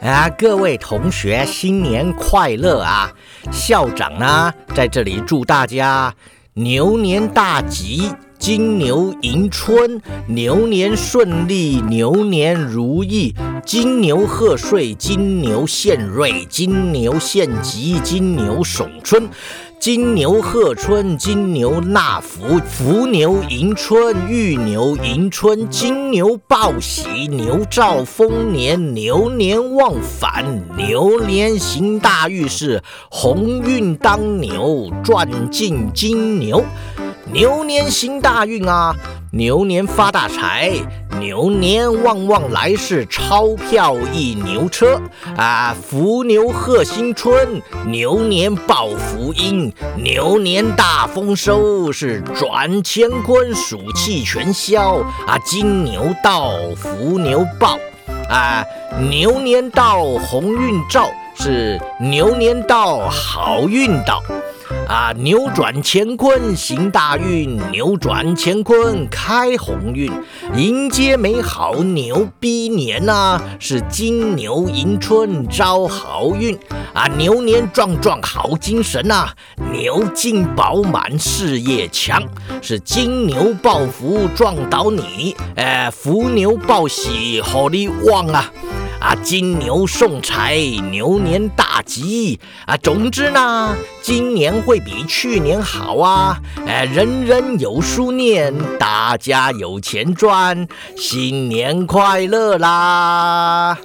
啊，各位同学，新年快乐啊！校长呢，在这里祝大家牛年大吉，金牛迎春，牛年顺利，牛年如意，金牛贺岁，金牛献瑞，金牛献吉，金牛送春。金牛贺春，金牛纳福，福牛迎春，玉牛迎春，金牛报喜，牛兆丰年，牛年旺返，牛年行大运是鸿运当牛，赚进金牛。牛年行大运啊，牛年发大财，牛年旺旺来世钞票一牛车。啊，福牛贺新春，牛年报福音，牛年大丰收是转乾坤，暑气全消。啊，金牛到，福牛报。啊，牛年到，鸿运照是牛年到，好运到。啊，扭转乾坤行大运，扭转乾坤开鸿运，迎接美好牛逼年呐！是金牛迎春招好运啊，牛年壮壮好精神呐，牛劲饱满事业强，是金牛报福撞倒你，哎，福牛报喜好利旺啊！啊，金牛送财，牛年大吉啊！总之呢，今年会比去年好啊！哎，人人有书念，大家有钱赚，新年快乐啦！